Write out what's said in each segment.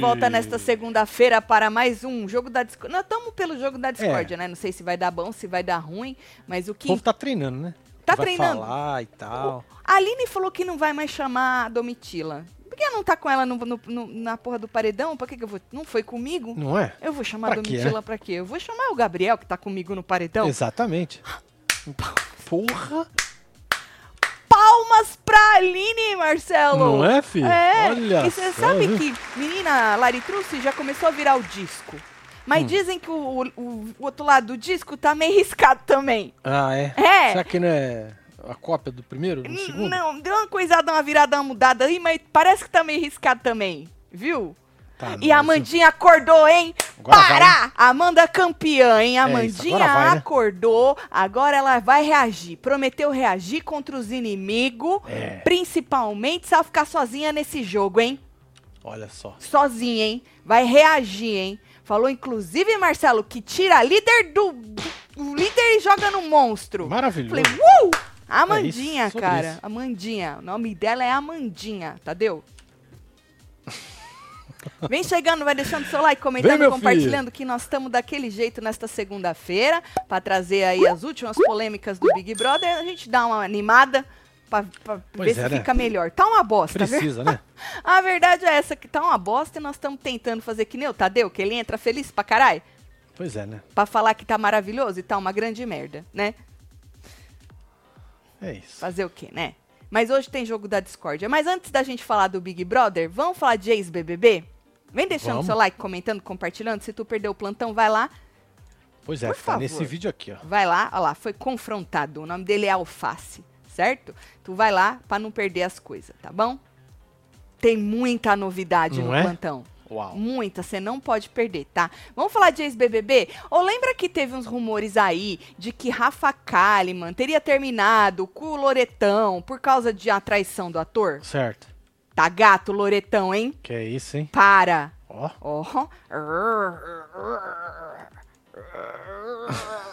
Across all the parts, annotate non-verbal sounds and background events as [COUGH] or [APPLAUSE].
volta nesta segunda-feira para mais um jogo da Discord. Nós estamos pelo jogo da Discord, É. né? Não sei se vai dar bom, se vai dar ruim, mas o O que. povo tá treinando, né? Tá vai treinando. falar e tal. A Aline falou que não vai mais chamar a Domitila. Por que não tá com ela no- no- no- na porra do paredão? Por que, que eu vou. Não foi comigo? Não é? Eu vou chamar a Pra quê, Domitila pra quê? Eu vou chamar o Gabriel, que tá comigo no paredão. Exatamente. [GASPS] Porra! Palmas pra Aline, Marcelo! Não é, filho? É, Olha e você sabe viu? que menina Laritruce já começou a virar o disco. Hum. Mas dizem que o, o- o outro lado do disco tá meio [LAUGHS] riscado também. Ah, é? É. Será que não é a cópia do primeiro, do segundo? Não, deu uma coisada, uma virada, uma mudada aí, mas parece que tá meio riscado também, viu? Tá, E a Amandinha acordou, hein? Agora Para! Amanda campeã, hein? A É Amandinha agora vai, né? acordou, agora ela vai reagir. Prometeu reagir contra os inimigos, É. principalmente se ela ficar sozinha nesse jogo, hein? Olha só. Sozinha, hein? Vai reagir, hein? Falou, inclusive, Marcelo, que tira a líder do. O líder e joga no monstro. Maravilhoso. Falei, uh! Amandinha, É isso, cara. isso. Amandinha. O nome dela é Amandinha, Tadeu? Vem chegando, vai deixando seu like, comentando, meu compartilhando que nós estamos daquele jeito nesta segunda-feira para trazer aí as últimas polêmicas do Big Brother. A gente dá uma animada para ver Pois se é, né? fica melhor. Tá uma bosta? Precisa, né? [LAUGHS] A verdade é essa, que tá uma bosta e nós estamos tentando fazer que nem o Tadeu, que ele entra feliz pra caralho, Pois é, né? pra falar que tá maravilhoso e tá uma grande merda, né? É isso. Fazer o quê, né? Mas hoje tem jogo da discórdia. Mas antes da gente falar do Big Brother, vamos falar de ex-BBB? Vem deixando Vamos. seu like, comentando, compartilhando. Se tu perdeu o plantão, vai lá. Pois é, Por tá favor. nesse vídeo aqui, ó. Vai lá, ó lá, foi confrontado. O nome dele é Alface, certo? Tu vai lá pra não perder as coisas, tá bom? Tem muita novidade Não no é? plantão. Uau. Muita, você não pode perder, tá? Vamos falar de ex-BBB? Ou lembra que teve uns rumores aí de que Rafa Kalimann teria terminado com o Loretão por causa de a traição do ator? Certo. Tá gato, Loretão, hein? Que é isso, hein? Para! Ó. Ó. [LAUGHS]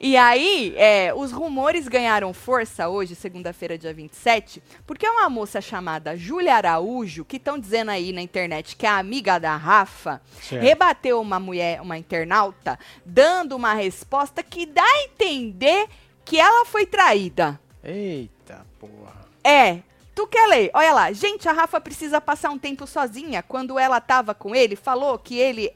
E aí, é, os rumores ganharam força hoje, segunda-feira, dia 27, porque uma moça chamada Júlia Araújo, que estão dizendo aí na internet que é amiga da Rafa, Certo. rebateu uma mulher, uma internauta, dando uma resposta que dá a entender que ela foi traída. Eita, porra. É. Tu quer ler? Olha lá. Gente, a Rafa precisa passar um tempo sozinha. Quando ela tava com ele, falou que ele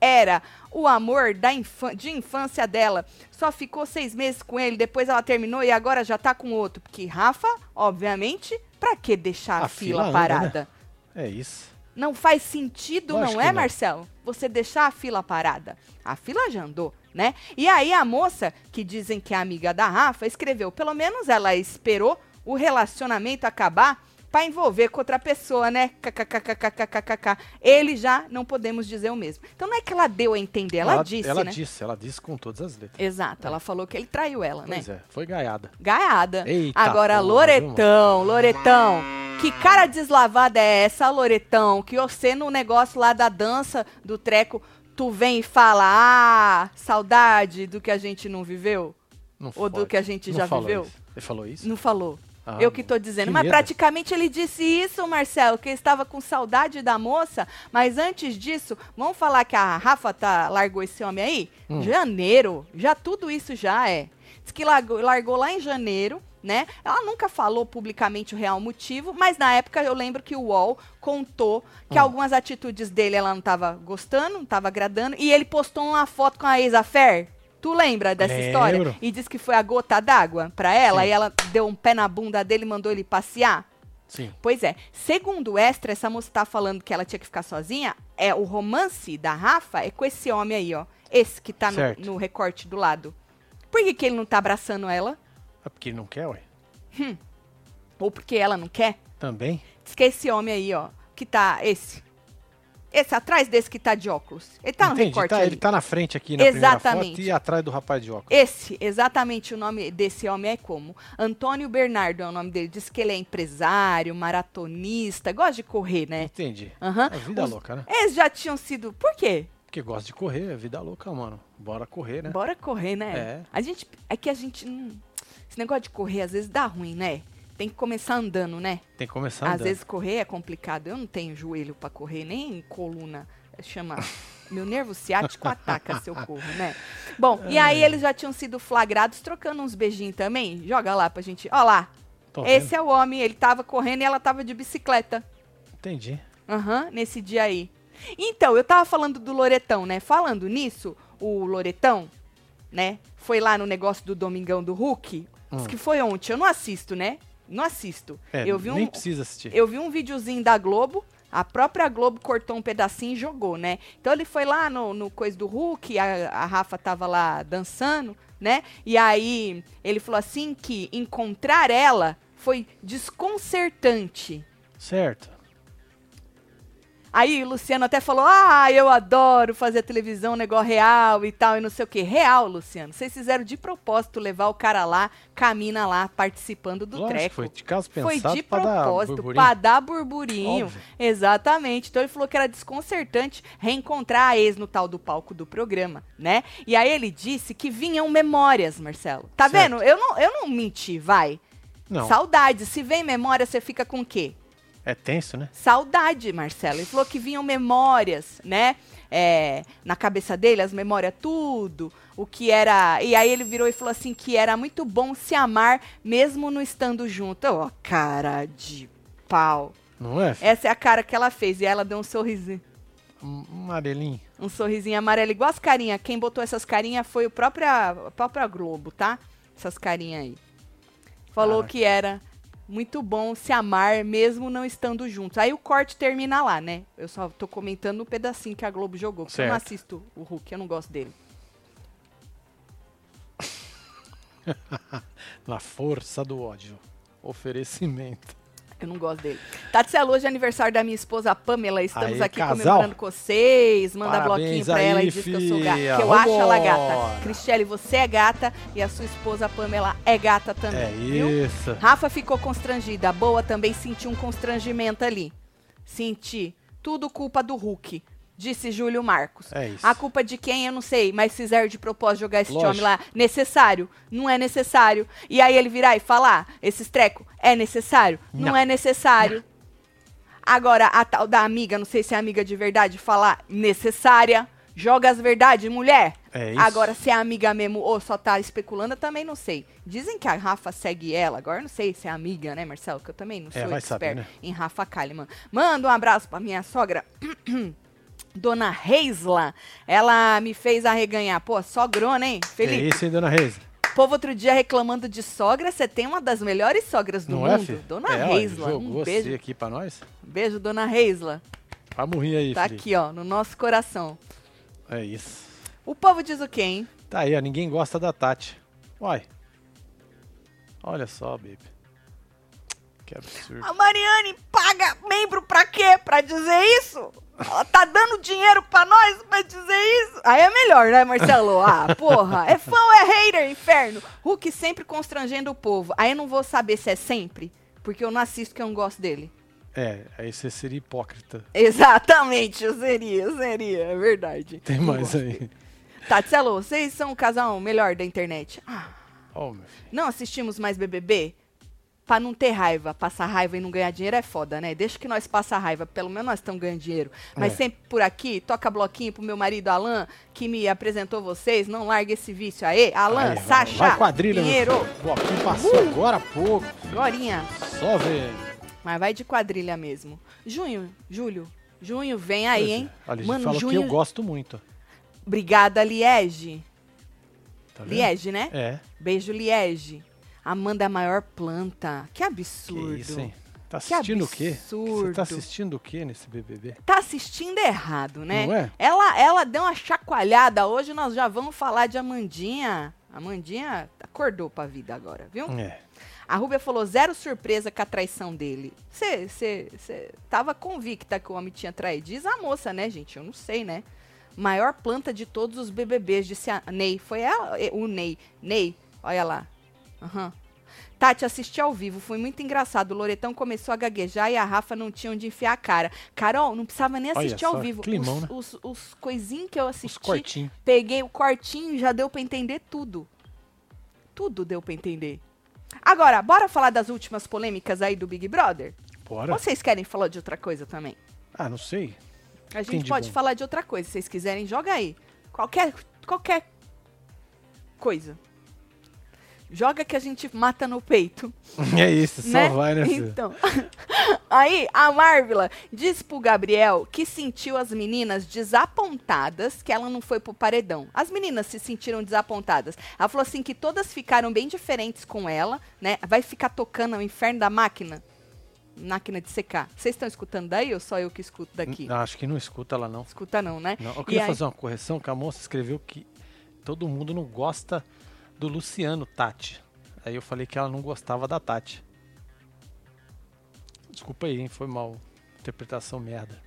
era o amor da de infância dela. Só ficou seis meses com ele, depois ela terminou e agora já tá com outro. Porque Rafa, obviamente, pra que deixar a, A fila, fila anda, parada? É isso. Não faz sentido, Lógico não é, não. Marcelo? Você deixar a fila parada. A fila já andou, né? E aí a moça, que dizem que é amiga da Rafa, escreveu. Pelo menos ela esperou o relacionamento acabar pra envolver com outra pessoa, né? KKKKKKKK. Ele já não podemos dizer o mesmo. Então não é que ela deu a entender, ela, disse, Ela né? disse, ela disse com todas as letras. Exato, ela falou que ele traiu ela, né? Pois é, foi gaiada. Gaiada. Eita Agora, Loretão, Loretão. Que cara deslavada é essa, Loretão? Que você no negócio lá da dança, do treco, tu vem e fala, ah, saudade do que a gente não viveu? Não Ou do que a gente Não já viveu? isso. Ele falou isso? Não falou. Ah, Eu que tô dizendo. que mas medo. praticamente ele disse isso, Marcelo, que estava com saudade da moça. Mas antes disso, vamos falar que a Rafa tá, largou esse homem aí? Hum. Janeiro. Já tudo isso já é. Diz que largou, largou lá em janeiro, né? Ela nunca falou publicamente o real motivo, mas na época eu lembro que o UOL contou que Hum. algumas atitudes dele ela não tava gostando, não tava agradando, e ele postou uma foto com a ex-affair. Tu lembra dessa história? Lembro. E disse que foi a gota d'água pra ela, Sim. e ela deu um pé na bunda dele e mandou ele passear. Sim. Pois é, segundo o Extra, essa moça tá falando que ela tinha que ficar sozinha, é o romance da Rafa é com esse homem aí, ó. Esse que tá no, no recorte do lado. Por que, que ele não tá abraçando ela? É porque ele não quer, ué. Ou porque ela não quer? Também? Diz que é esse homem aí, ó, que tá, esse. Esse atrás desse que tá de óculos. Ele tá no Entendi. recorte Tá, ele tá na frente aqui na primeira Exatamente. foto e atrás do rapaz de óculos. Esse, exatamente o nome desse homem é como? Antônio Bernardo é o nome dele. Diz que ele é empresário, maratonista, gosta de correr, né? Entendi. Aham. É vida Os- louca, né? Eles já tinham sido. Por quê? Porque gosta de correr, é vida louca, mano. Bora correr, né? Bora correr, né? É. A gente. É que a gente. Esse negócio de correr às vezes dá ruim, né? Tem que começar andando, né? Tem que começar Às andando. vezes correr é complicado. Eu não tenho joelho pra correr, nem coluna. Chama. [LAUGHS] Meu nervo ciático ataca se eu corro, né? [LAUGHS] Bom, e aí eles já tinham sido flagrados trocando uns beijinhos também. Joga lá pra gente. Ó lá. Tô Esse vendo. é o homem, ele tava correndo e ela tava de bicicleta. Entendi. Aham, nesse dia aí. Então, eu tava falando do Loretão, né? Falando nisso, o Loretão, né? Foi lá no negócio do Domingão do Hulk. Diz Hum. que foi ontem. Eu não assisto, né? Não assisto. É, eu vi nem um, precisa assistir. eu vi um videozinho da Globo, a própria Globo cortou um pedacinho e jogou, né? Então ele foi lá no, no coisa do Hulk, a, a Rafa tava lá dançando, né? E aí ele falou assim que encontrar ela foi desconcertante. Certo. Aí o Luciano até falou: Ah, eu adoro fazer televisão, negócio real e tal, e não sei o que. Real, Luciano. Vocês fizeram de propósito levar o cara lá, camina lá, participando do Lógico, treco. foi de caso Foi pensado de pra dar propósito, pra dar burburinho. Óbvio. Exatamente. Então ele falou que era desconcertante reencontrar a ex no tal do palco do programa, né? E aí ele disse que vinham memórias, Marcelo. Tá Certo. vendo? Eu não, eu não menti, vai. Não, Saudade. Se vem memória, você fica com o quê? É tenso, né? Saudade, Marcelo. Ele falou que vinham memórias, né? É, na cabeça dele, as memórias, tudo. O que era. E aí ele virou e falou assim: que era muito bom se amar, mesmo não estando junto. Ó, cara de pau. Não é? Essa é a cara que ela fez. E ela deu um sorrisinho. Um amarelinho. Um sorrisinho amarelo, igual as carinhas. Quem botou essas carinhas foi o própria, a própria Globo, tá? Essas carinhas aí. Falou Caraca. que era muito bom se amar, mesmo não estando juntos. Aí o corte termina lá, né? Eu só tô comentando o pedacinho que a Globo jogou. Porque eu não assisto o Hulk, eu não gosto dele. [LAUGHS] Na força do ódio. Oferecimento. Eu não gosto dele. Tatselo, hoje é aniversário da minha esposa Pamela. Estamos Aê, aqui casal. comemorando com vocês. Manda Parabéns bloquinho pra aí, ela e diz que eu sou gata. Que eu acho ela Vambora. gata. Cristiane, você é gata e a sua esposa Pamela é gata também. É viu? isso. Rafa ficou constrangida. Boa também sentiu um constrangimento ali. Senti. Tudo culpa do Hulk. Disse Júlio Marcos. É isso. A culpa de quem, eu não sei, mas fizeram de propósito jogar esse Lógico. homem lá. Necessário? Não é necessário. E aí ele virar e falar, esses treco, é necessário? Não, Não. é necessário. Agora, a tal da amiga, não sei se é amiga de verdade, falar necessária. Joga as verdades, mulher. É isso. Agora, se é amiga mesmo ou só tá especulando, eu também não sei. Dizem que a Rafa segue ela. Agora eu não sei se é amiga, né, Marcelo? Que eu também não É, sou vai expert saber, né? em Rafa Kalimann. Manda um abraço pra minha sogra. [CLEARS THROAT] Dona Reisla, ela me fez arreganhar. Pô, sogrona, hein? É Felipe, isso, hein, dona Reisa? povo outro dia reclamando de sogra. Você tem uma das melhores sogras do Não mundo. é? Dona é, Reisla, Jogou um beijo. aqui pra nós. Beijo, Dona Reisla. Vamos rir aí, Tá Felipe. aqui, ó, no nosso coração. É isso. O povo diz o quê, hein? Tá aí, ó. Ninguém gosta da Tati. Uai. Olha só, baby. Que absurdo. A Mariane paga membro pra quê? Pra dizer isso? Ela tá dando dinheiro pra nós pra dizer isso? Aí é melhor, né, Marcelo? Ah, [LAUGHS] porra. É fã ou é hater, inferno? Hulk sempre constrangendo o povo. Aí eu não vou saber se é sempre, porque eu não assisto que eu não gosto dele. É, aí você seria hipócrita. Exatamente, eu seria, eu seria, é verdade. Tem mais aí. Tatselo, vocês são o casal melhor da internet. Ah, filho. não assistimos mais BBB? Pra não ter raiva, passar raiva e não ganhar dinheiro é foda, né? Deixa que nós passa raiva, pelo menos nós estamos ganhando dinheiro. Mas É. sempre por aqui, toca bloquinho pro meu marido Alan, que me apresentou vocês, não larga esse vício aí. Alan, Aí, Sacha, Vai quadrilha, Pinheiro, bloquinho passou agora há pouco. Gorinha. Só ver. Mas vai de quadrilha mesmo. Junho, Júlio, junho vem aí, é. hein? Olha, gente Mano, fala junho... que eu gosto muito. Obrigada, Liege. Tá? Liege, né? É. Beijo, Liege. Amanda é a maior planta. Que absurdo. Que isso, hein? Tá Que assistindo o quê? Você absurdo. tá assistindo o quê nesse BBB? Tá assistindo errado, né? Não é? Ela, ela deu uma chacoalhada. Hoje nós já vamos falar de Amandinha. Amandinha acordou pra vida agora, viu? É. A Rúbia falou zero surpresa com a traição dele. Você tava convicta que o homem tinha traído. Diz a moça, né, gente? Eu não sei, né? Maior planta de todos os BBBs, disse a Ney. Foi ela, o Ney. Ney, olha lá. Aham. Tati, assisti ao vivo, foi muito engraçado. O Loretão começou a gaguejar e a Rafa não tinha onde enfiar a cara. Carol, não precisava nem Olha assistir ao só, vivo. climão, os, né? os, os coisinhos que eu assisti, peguei o cortinho já deu pra entender tudo. Tudo deu pra entender. Agora, bora falar das últimas polêmicas aí do Big Brother? Bora. Ou vocês querem falar de outra coisa também? Ah, não sei. A gente Entendi, pode bom. falar de outra coisa. Se vocês quiserem, joga aí. Qualquer, qualquer coisa. Joga que a gente mata no peito. [LAUGHS] É isso, só né? vai, né? Então. [LAUGHS] Aí, a Marvila disse pro Gabriel que sentiu as meninas desapontadas que ela não foi pro paredão. As meninas se sentiram desapontadas. Ela falou assim que todas ficaram bem diferentes com ela, né? Vai ficar tocando o inferno da máquina. Máquina de secar. Vocês estão escutando daí ou só eu que escuto daqui? Não, acho que não escuta lá, não. Escuta não, né? não. Eu E queria aí- fazer uma correção, que a moça escreveu que todo mundo não gosta do Luciano Tati. Aí eu falei que ela não gostava da Tati. Desculpa aí, hein? Foi mal. Interpretação merda.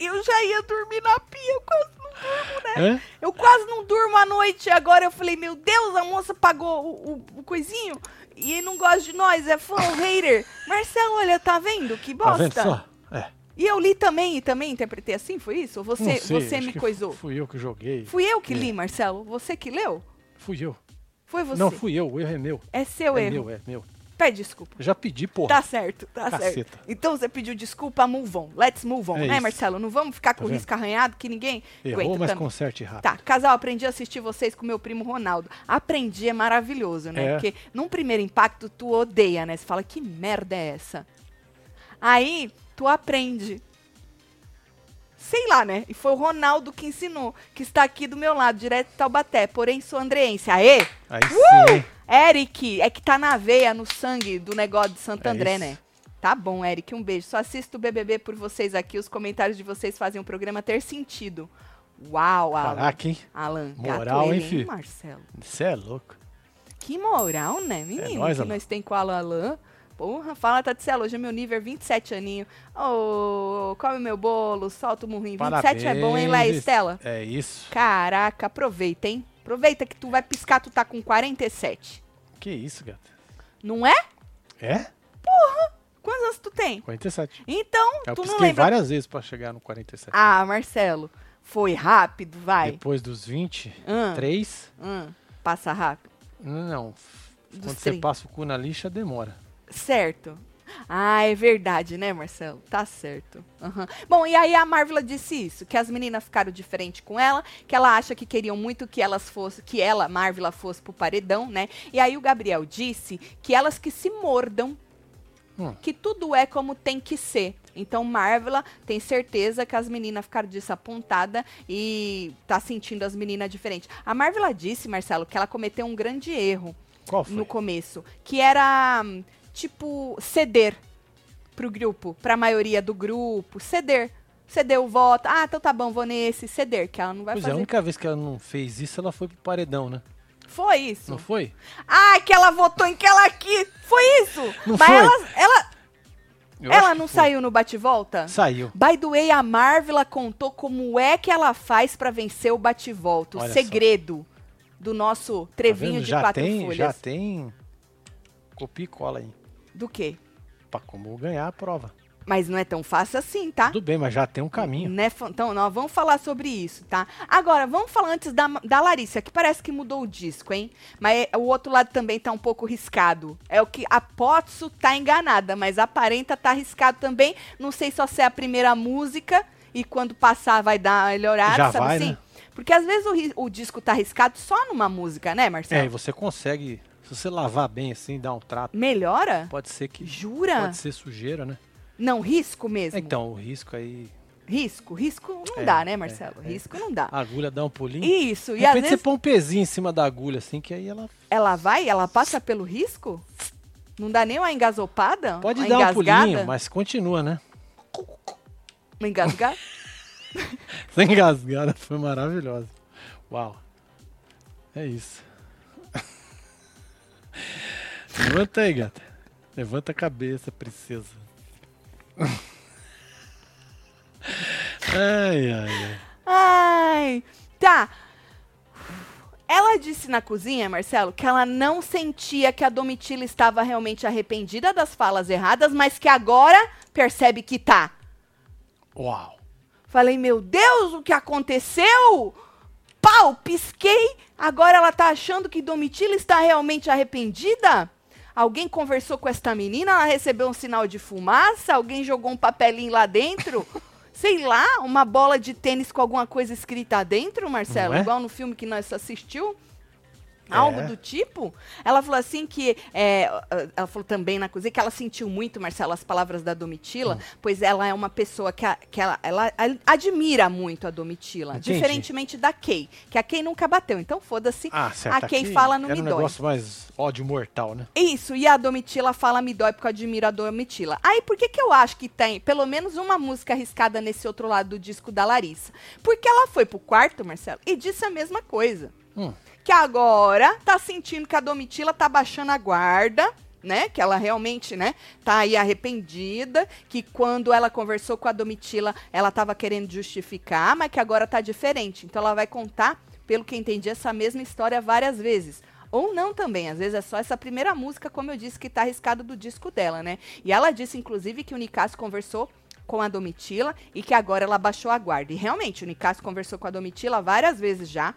Eu já ia dormir na pia, eu quase não durmo, né? Hã? Eu quase não durmo à noite. Agora eu falei, meu Deus, a moça pagou o, o- o coisinho e não gosta de nós, é fã, hater. Marcelo, olha, tá vendo? Que Tá bosta. vendo só? É. E eu li também e também interpretei assim, foi isso? Você, sei, você me coisou? Fui eu que joguei. Fui eu que É. li, Marcelo? Você que leu? Fui eu. Foi você? Não fui eu, o erro é meu. É seu é erro. meu, é meu. Pede desculpa. Já pedi, porra. Tá certo, tá Caceta. certo. Então você pediu desculpa, move on. Let's move on, É né, isso. Marcelo? Não vamos ficar com Tá o vendo? risco arranhado que ninguém Errou, aguenta mas também. conserte rápido. Tá, casal, aprendi a assistir vocês com meu primo Ronaldo. Aprendi, é maravilhoso, né? É. Porque num primeiro impacto tu odeia, né? Você fala, que merda é essa? Aí tu aprende. Sei lá, né? E foi o Ronaldo que ensinou, que está aqui do meu lado, direto de Taubaté. Porém, sou andreense. Aê! Aí sim, hein? Eric, é que tá na veia, no sangue do negócio de Santo É André, isso. né? Tá bom, Eric, um beijo. Só assisto o BBB por vocês aqui. Os comentários de vocês fazem o programa ter sentido. Uau, Alan. Caraca, hein? Alan, Moral, hein, ele, fi? Marcelo? Você é louco. Que moral, né, menino? nóis, que Alan. nós tem com o Alan. Porra, fala, Tatselo, hoje é meu nível 27 aninho. Ô, come meu bolo, solta o murrinho. 27 é bom, hein, Léa. Estela? É isso. Caraca, aproveita, hein? Aproveita que tu vai piscar, tu tá com 47. Que isso, gata? Não é? É? Quantos anos tu tem? 47. Então, Eu tu não pisquei lembra. várias vezes pra chegar no 47. Ah, Marcelo, foi rápido, vai. Depois dos 20, Hum. 3. Hum, passa rápido. Não. Dos Quando você 30. passa o cu na lixa, demora. Certo. Ah, é verdade, né, Marcelo? Tá certo. Aham. Bom, e aí a Marvela disse isso, que as meninas ficaram diferentes com ela, que ela acha que queriam muito que elas fossem, que ela, Marvela, fosse pro paredão, né? E aí o Gabriel disse que elas que se mordam, Hum. que tudo é como tem que ser. Então, Marvela tem certeza que as meninas ficaram desapontadas e tá sentindo as meninas diferentes. A Marvela disse, Marcelo, que ela cometeu um grande erro Qual foi? no começo, que era hum, tipo ceder pro grupo, pra maioria do grupo, ceder. Ceder o voto. Ah, então tá bom, vou nesse, ceder, que ela não vai Pois é, a fazer. única vez que ela não fez isso, ela foi pro paredão, né? Foi isso. Não foi? Ah, que ela votou em que ela aqui. Foi isso. Não Mas foi? ela, ela, Eu ela não saiu no bate-volta? Saiu. By the way, a Marvela contou como é que ela faz pra vencer o bate-volta. O Olha só. segredo do nosso Tá trevinho vendo? de já quatro tem, folhas. Já tem copia e cola aí. Do quê? Pra como ganhar a prova. Mas não é tão fácil assim, tá? Tudo bem, mas já tem um caminho. Né, Então, nós vamos falar sobre isso, tá? Agora, vamos falar antes da, da Larissa, que parece que mudou o disco, hein? Mas é- o outro lado também tá um pouco riscado. É o que a Potso tá enganada, mas aparenta tá arriscado também. Não sei só se é a primeira música e quando passar vai dar uma melhorada, Já sabe vai, assim? né? Porque às vezes o, o disco tá arriscado só numa música, né, É, e Marcelo? você consegue, se você lavar bem assim, dar um trato, Melhora? pode ser que Jura? pode ser sujeira, né? Não, risco mesmo. Então, o risco aí, Risco, risco não É, dá, né, é, Marcelo? é. Risco não dá. a agulha dá um pulinho. Isso, De e às repente vezes você põe um pezinho em cima da agulha assim, que aí ela Ela vai, ela passa pelo risco? Não dá nem uma engasopada? pode uma dar um engasgada? pulinho, mas continua, né? Uma engasgada? [LAUGHS] Essa engasgada foi maravilhosa. Uau. É isso. Levanta aí, gata. Levanta a cabeça, princesa. ai, ai, ai. Ai, tá. Ela disse na cozinha, Marcelo, que ela não sentia que a Domitila estava realmente arrependida das falas erradas, mas que agora percebe que tá. Uau. Falei, meu Deus, o que aconteceu? Pau, pisquei. Agora ela tá achando que Domitila está realmente arrependida? Alguém conversou com esta menina, ela recebeu um sinal de fumaça, alguém jogou um papelinho lá dentro? [LAUGHS] Sei lá, uma bola de tênis com alguma coisa escrita dentro, Marcelo, é? igual no filme que nós assistiu. Algo É. do tipo. Ela falou assim que. é, ela falou também na cozinha que ela sentiu muito, Marcelo, as palavras da Domitila, Hum. pois ela é uma pessoa que, a- que ela, ela admira muito a Domitila. Entendi. Diferentemente da Kay, que a Kay nunca bateu. Então foda-se. Ah, certo. a Kay aqui fala no Era um me dói. negócio mais ódio mortal, né? Isso, e a Domitila fala me dói porque eu admiro a Domitila. Aí por que que eu acho que tem pelo menos uma música arriscada nesse outro lado do disco da Larissa? Porque ela foi pro quarto, Marcelo, e disse a mesma coisa. Hum. Que agora tá sentindo que a Domitila tá baixando a guarda, né? Que ela realmente, né, tá aí arrependida, que quando ela conversou com a Domitila, ela tava querendo justificar, mas que agora tá diferente. Então ela vai contar, pelo que entendi, essa mesma história várias vezes. Ou não também, às vezes é só essa primeira música, como eu disse, que tá arriscada do disco dela, né? E ela disse, inclusive, que o Nicasso conversou com a Domitila e que agora ela baixou a guarda. E realmente, o Nicasso conversou com a Domitila várias vezes já,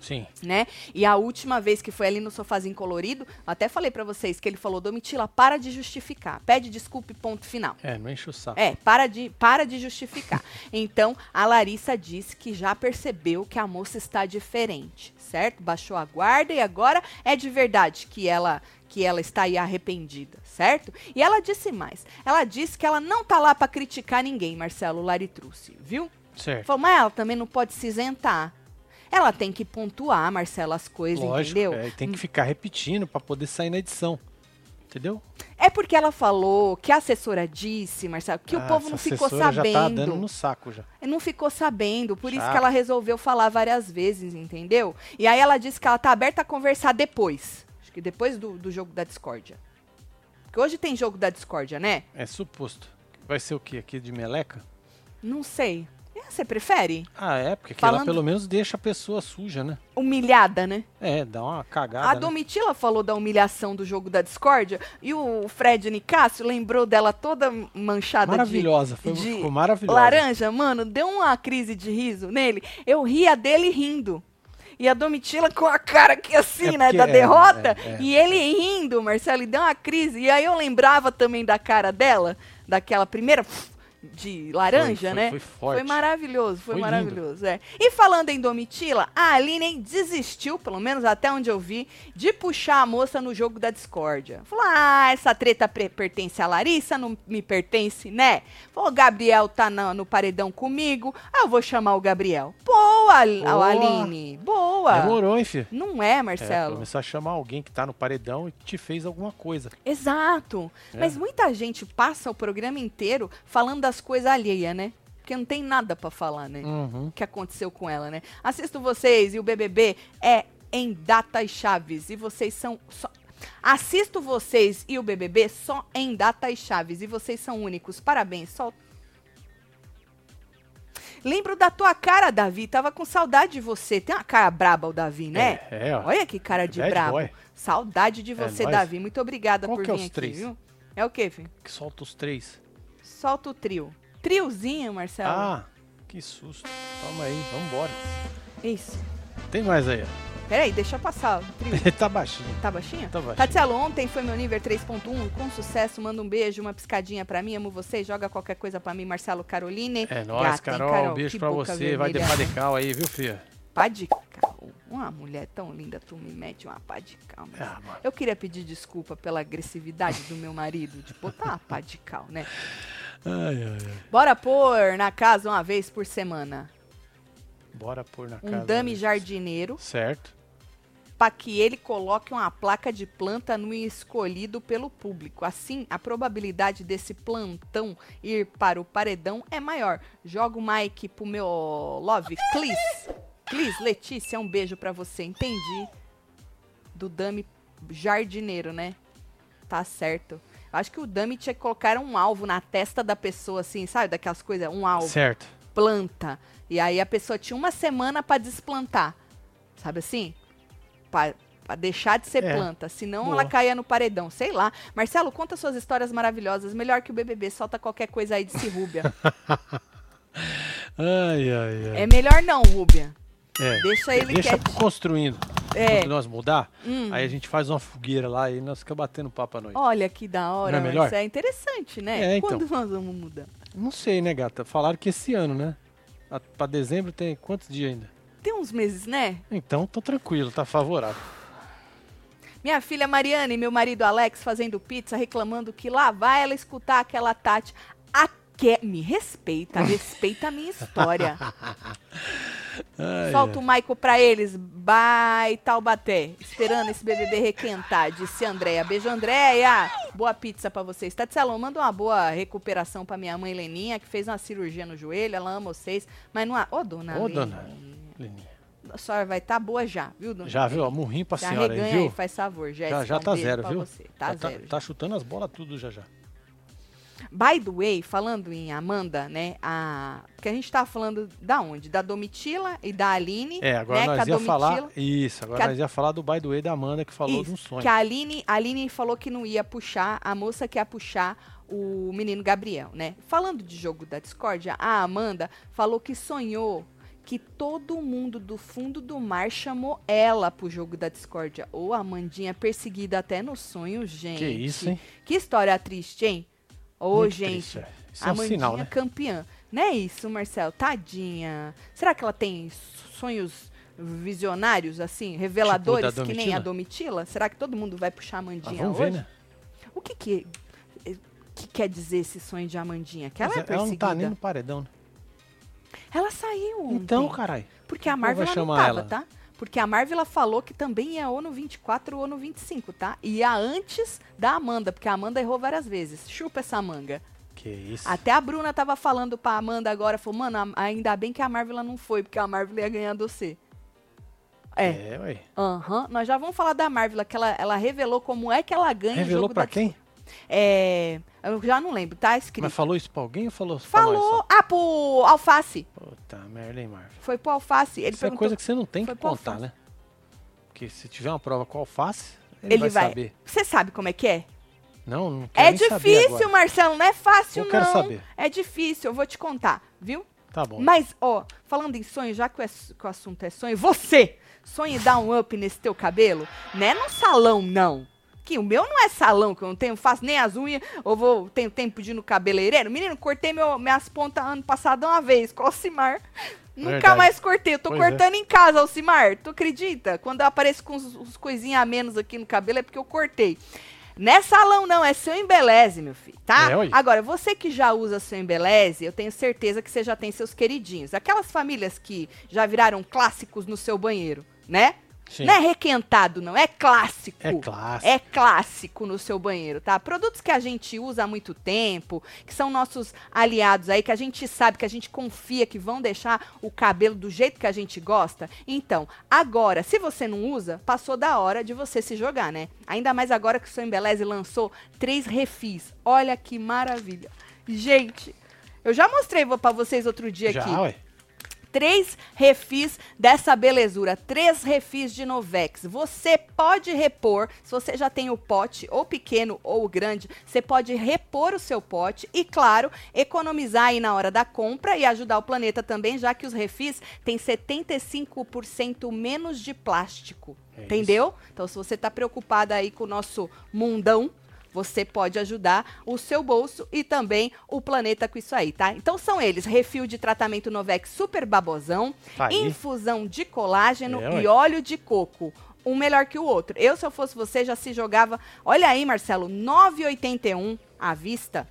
Sim. né? E a última vez que foi ali no sofazinho colorido, até falei pra vocês que ele falou: Domitila, para de justificar. Pede desculpa e ponto final. É, não enche o saco. É, para de, para de justificar. [LAUGHS] Então, a Larissa disse que já percebeu que a moça está diferente, certo? Baixou a guarda e agora é de verdade que ela que ela está aí arrependida, certo? E ela disse mais. Ela disse que ela não tá lá pra criticar ninguém, Marcelo. Laritrucci, viu? Certo. Falou, mas ela também não pode se isentar. Ela tem que pontuar, Marcelo, as coisas, Lógico. entendeu? É, tem que ficar repetindo pra poder sair na edição. Entendeu? É porque ela falou que a assessora disse, Marcelo, que o Ah, povo não ficou sabendo. Já tá dando no saco já. Não ficou sabendo, por isso que ela resolveu falar várias vezes, entendeu? E aí ela disse que ela tá aberta a conversar depois. Acho que depois do, do jogo da discórdia. Porque hoje tem jogo da discórdia, né? É suposto. Vai ser o quê? Aqui de meleca? Não sei. Você prefere? Ah, é, porque Falando- pelo menos deixa a pessoa suja, né? Humilhada, né? É, dá uma cagada. A né? Domitila falou da humilhação do jogo da discórdia e o Fred Nicásio lembrou dela toda manchada de Maravilhosa, foi, de ficou maravilhosa. laranja, mano, deu uma crise de riso nele. Eu ria dele rindo. E a Domitila com a cara aqui assim, É né, da é, derrota. é, é. E ele rindo, Marcelo, e deu uma crise. E aí eu lembrava também da cara dela, daquela primeira de laranja, Foi- foi- né? foi forte. Foi maravilhoso, foi, Foi maravilhoso, é. E falando em Domitila, a Aline desistiu, pelo menos até onde eu vi, de puxar a moça no jogo da discórdia. Falou, ah, essa treta pertence a Larissa, não me pertence, né? Falou, o Gabriel tá na- no paredão comigo, ah, eu vou chamar o Gabriel. Boa, Boa. Aline, boa. Demorou, hein, filho? Não é, É, Marcelo? começar a chamar alguém que tá no paredão e te fez alguma coisa. Exato. É. Mas muita gente passa o programa inteiro falando das coisas alheias, né? Porque não tem nada pra falar, né? Uhum. O que aconteceu com ela, né? Assisto vocês e o BBB é em datas chaves e vocês são só Assisto vocês e o BBB só em datas chaves e vocês são únicos. Parabéns. Só Lembro da tua cara, Davi. Tava com saudade de você. Tem uma cara braba o Davi, né? É, é, ó. Olha que cara de Bad brabo. boy. Saudade de você, nóis. Davi. Muito obrigada Qual por que é vir os aqui, três? viu? É o quê, filho? Que solta os três. Solta o trio. Triozinho, Marcelo. Ah, que susto. Toma aí, vambora. Isso. Tem mais aí, ó. Peraí, deixa eu passar o trio. [LAUGHS] tá baixinho. Tá baixinho? Tá baixinho. Tatielo, ontem foi meu nível 3.1, com sucesso. Manda um beijo, uma piscadinha pra mim. Amo você. Joga qualquer coisa pra mim, Marcelo Caroline. É nóis, Gata, hein, Carol. Um beijo pra você. Vai vermelha. pá de cal aí, viu, filha? Pá de cal. Uma mulher tão linda, tu me mete uma pá de cal. mas Ah. Eu queria pedir desculpa pela agressividade do meu marido, de botar uma pá de cal, né? Ai, ai, ai. Bora pôr na casa uma vez por semana Bora pôr na um casa. dame né? jardineiro Certo. para que ele coloque uma placa de planta no escolhido pelo público. Assim, a probabilidade desse plantão ir para o paredão é maior. Joga o Mike pro meu love, Clis. Clis, Letícia, um beijo para você. Entendi. Do dame jardineiro, né? Tá certo. Acho que o dame tinha que colocar um alvo na testa da pessoa, assim, sabe? Daquelas coisas, um alvo Certo. planta. E aí a pessoa tinha uma semana pra desplantar. Sabe assim? Pra, pra deixar de ser É, planta. Senão boa. ela caía no paredão. Sei lá. Marcelo, conta suas histórias maravilhosas. Melhor que o BBB. Solta qualquer coisa aí de si, Rúbia. [LAUGHS] Ai, ai, ai. é melhor não, Rúbia. É. Deixa ele Deixa construindo. É. quando nós mudar, Hum. aí a gente faz uma fogueira lá e nós ficamos batendo papo à noite. Olha que da hora. Não é melhor? Isso é interessante, né? É, então. Quando nós vamos mudar? Não sei, né, gata? Falaram que esse ano, né? Pra dezembro tem quantos dias ainda? Tem uns meses, né? Então, tô tranquilo, tá favorável. Minha filha Mariana e meu marido Alex fazendo pizza, reclamando que lá vai ela escutar aquela Tati. Aque... Me respeita, [LAUGHS] respeita a minha história. [LAUGHS] Ai, Solta o ai. Maico pra eles. Bye, Taubaté. Esperando esse BBB requentar, disse Andréia. Beijo, Andréia. Boa pizza pra vocês. Tatielão, manda uma boa recuperação pra minha mãe Leninha, que fez uma cirurgia no joelho. Ela ama vocês. Mas não há... Ô, dona Ô, dona Leninha. A senhora vai estar boa já, viu, dona Já viu? Murrinho pra Se senhora aí, arreganha viu? faz favor, Jéssica. Já, já tá zero, viu? Você. Tá Já zero. Tá chutando as bolas tudo já já. By the way, falando em Amanda, né? A... Porque a gente tá falando da onde? Da Domitila e da Aline. É, agora né, nós ia falar. Domitila- Isso, agora a- nós ia falar do by the way da Amanda que falou de um Isso, sonho. Que a Aline, a Aline falou que não ia puxar, a moça que ia puxar o menino Gabriel, né? Falando de jogo da discórdia, a Amanda falou que sonhou que todo mundo do fundo do mar chamou ela pro jogo da discórdia. Ou a Amandinha perseguida até no sonho, gente. Que isso, hein? Que história triste, hein? Ô, Muito gente. triste, é. É um Amandinha sinal, né? campeã. Não é isso, Marcelo? Tadinha. Será que ela tem sonhos visionários, assim, reveladores, Tipo que nem a Domitila? Será que todo mundo vai puxar a Ah, Amandinha vamos hoje? ver, né? O que que, eh, que quer dizer esse sonho de Amandinha? Que ela Mas é ela não perseguida. tá nem no paredão, né? Ela saiu ontem. Então, caralho. Porque a Marvel não tava, ela? tá? Porque a Marvel falou que também ia ou no 24 ou no 25, tá? E ia antes da Amanda, porque a Amanda errou várias vezes. Chupa essa manga. Que isso. Até a Bruna tava falando pra Amanda agora, falou, mano, a- ainda bem que a Marvel não foi, porque a Marvel ia ganhar do C. É. É, ué. Aham. Nós já vamos falar da Marvel, que ela, ela revelou como é que ela ganha o Revelou jogo pra da- quem? É. Eu já não lembro, tá escrito. Mas falou isso pra alguém ou falou Falou. Ah, pro Alface. Puta merda, hein, Marvel. Foi pro Alface. Ele Isso é coisa que você não tem que contar, né? Porque se tiver uma prova com alface, ele, Ele vai, vai. saber. Você sabe como é que é? Não, não quero É difícil. Marcelo, não é fácil, Eu não. quero saber. É difícil, eu vou te contar, viu? Tá bom. Mas, ó, falando em sonho, já que o, o assunto é sonho, você sonha dar um up nesse teu cabelo? Não é no salão, não. Que o meu não é salão, que eu não tenho, faço nem as unhas, ou vou, tenho tempo de ir no cabeleireiro. Menino, cortei meu, minhas pontas ano passado uma vez com o Alcimar. Nunca Verdade. mais cortei. Eu tô Pois é. cortando em casa, Alcimar. Tu acredita? Quando eu apareço com uns, uns coisinhas a menos aqui no cabelo é porque eu cortei. Não é salão, não, é seu embeleze, meu filho, tá? É. Agora, você que já usa seu embeleze, eu tenho certeza que você já tem seus queridinhos. Aquelas famílias que já viraram clássicos no seu banheiro, né? Sim. Não é requentado, não, é clássico. É clássico. É clássico no seu banheiro, tá? Produtos que a gente usa há muito tempo, que são nossos aliados aí, que a gente sabe, que a gente confia que vão deixar o cabelo do jeito que a gente gosta. Então, agora, se você não usa, passou da hora de você se jogar, né? Ainda mais agora que o seu Embeleze lançou três refis. Olha que maravilha. Gente, eu já mostrei pra vocês outro dia Já, aqui ué. Três refis dessa belezura, três refis de Novex. Você pode repor, se você já tem o pote, ou pequeno ou grande, você pode repor o seu pote e, claro, economizar aí na hora da compra e ajudar o planeta também, já que os refis têm 75% menos de plástico. É entendeu? Então, se você está preocupada aí com o nosso mundão, você pode ajudar o seu bolso e também o planeta com isso aí, tá? Então são eles: refil de tratamento Novex Super Babosão, Tá infusão de colágeno É, e óleo de coco. Um melhor que o outro. Eu, se eu fosse você, já se jogava. Olha aí, Marcelo, 9,81 à vista.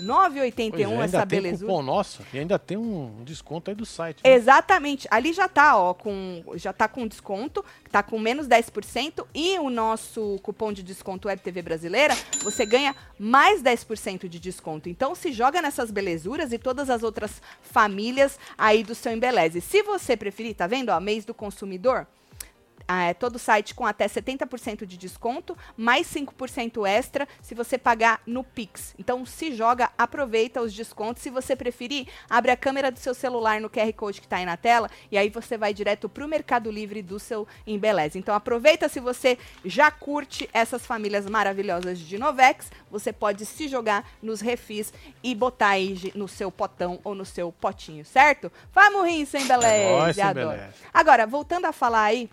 9,81 Pois é, essa tem belezura. cupom nosso e ainda tem um desconto aí do site. Né? Exatamente. Ali já tá, ó, com já tá com desconto, tá com menos 10% e o nosso cupom de desconto Web TV Brasileira, você ganha mais 10% de desconto. Então se joga nessas belezuras e todas as outras famílias aí do seu Embeleze. Se você preferir, tá vendo, ó, mês do consumidor, é todo site com até 70% de desconto, mais 5% extra se você pagar no Pix. Então se joga, aproveita os descontos. Se você preferir, abre a câmera do seu celular no QR Code que está aí na tela e aí você vai direto para o Mercado Livre do seu Embeleze. Então aproveita se você já curte essas famílias maravilhosas de Novex, você pode se jogar nos refis e botar aí no seu potão ou no seu potinho, certo? Vamos rir, sem É Embeleze, nóis, adoro. Embeleze. Agora, voltando a falar aí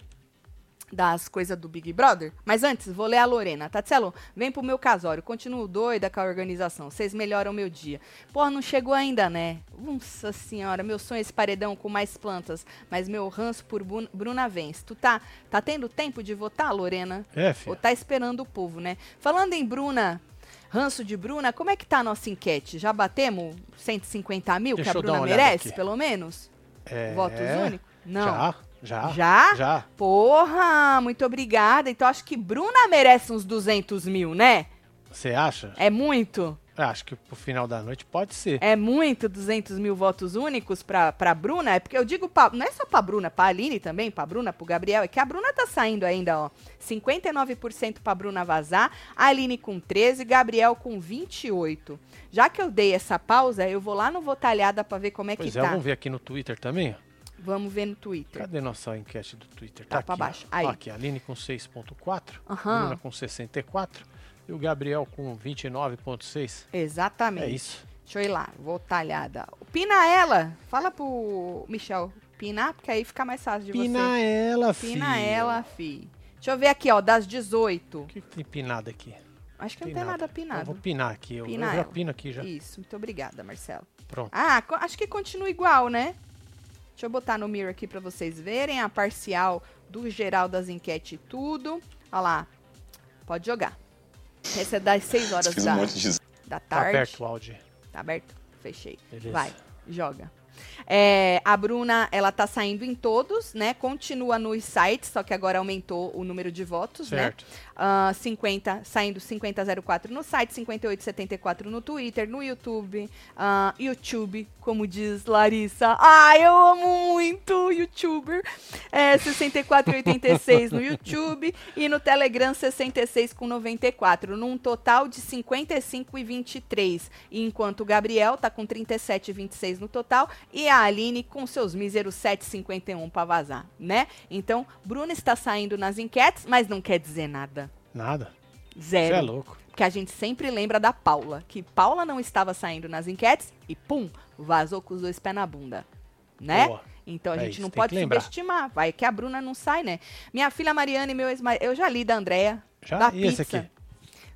das coisas do Big Brother. Mas antes, vou ler a Lorena. Tatselo, vem pro meu casório. Continuo doida com a organização. Vocês melhoram meu dia. Porra, não chegou ainda, né? Nossa senhora, meu sonho é esse paredão com mais plantas. Mas meu ranço por Bu- Bruna vence. Tu tá, tá tendo tempo de votar, Lorena? É, Ou filho. tá esperando o povo, né? Falando em Bruna, ranço de Bruna, como é que tá a nossa enquete? Já batemos 150 mil Deixa que a Bruna merece, aqui. pelo menos? É, Votos únicos? Não. Já, já. Já? Já. Porra, muito obrigada. Então acho que Bruna merece uns 200 mil, né? Você acha? É muito? Acho que pro final da noite pode ser. É muito 200 mil votos únicos pra, pra Bruna? É porque eu digo, pra, não é só pra Bruna, pra Aline também, pra Bruna, pro Gabriel, é que a Bruna tá saindo ainda, ó. 59% pra Bruna vazar, a Aline com 13, Gabriel com 28. Já que eu dei essa pausa, eu vou lá no Votalhada pra ver como é Pois que é, tá. vamos ver aqui no Twitter também. ó. Vamos ver no Twitter. Cadê nossa enquete do Twitter? Tá aqui, pra baixo. Ó, Aí. aqui, Aline com 6.4, Aham. Bruna com 64 e o Gabriel com 29.6. Exatamente. É isso. Deixa eu ir lá, Votalhada. Pina ela. Fala pro Michel pinar, porque aí fica mais fácil de Pina você. ela, filho. Pina ela, fi. Deixa eu ver aqui, ó, das 18. O que que tem pinado aqui? Acho que não Tem nada Eu pinado. vou pinar aqui. Eu, Pina eu já pino aqui já. Isso, muito obrigada, Marcelo. Pronto. Ah, acho que continua igual, né? Deixa eu botar no mirror aqui pra vocês verem a parcial do geral das enquetes e tudo. Olha lá. Pode jogar. Essa é das 6 horas da, um da Tá tarde. aberto o áudio. Tá aberto? Fechei. Beleza. Vai, joga. É, a Bruna, ela tá saindo em todos, né? Continua nos sites, só que agora aumentou o número de votos, né? Certo. Ah, 50, saindo 5004 no site, 5874 no Twitter, no YouTube, ah, YouTube, como diz Larissa. Ah, eu amo muito youtuber. É, 6486 no YouTube e no Telegram 66 com 94, num total de 55 e 23. Enquanto o Gabriel tá com 37 e 26 no total e a Aline com seus míseros 7,51 para vazar, né? Então, Bruna está saindo nas enquetes, mas não quer dizer nada. Nada. Zero. Você é louco. Porque a gente sempre lembra da Paula, que Paula não estava saindo nas enquetes e pum, vazou com os dois pés na bunda. Né? Boa. Então a É gente isso, não pode que subestimar. Vai que a Bruna não sai, né? Minha filha Mariana e meu ex Eu já li da Andréia. Já? Da E esse pizza. aqui?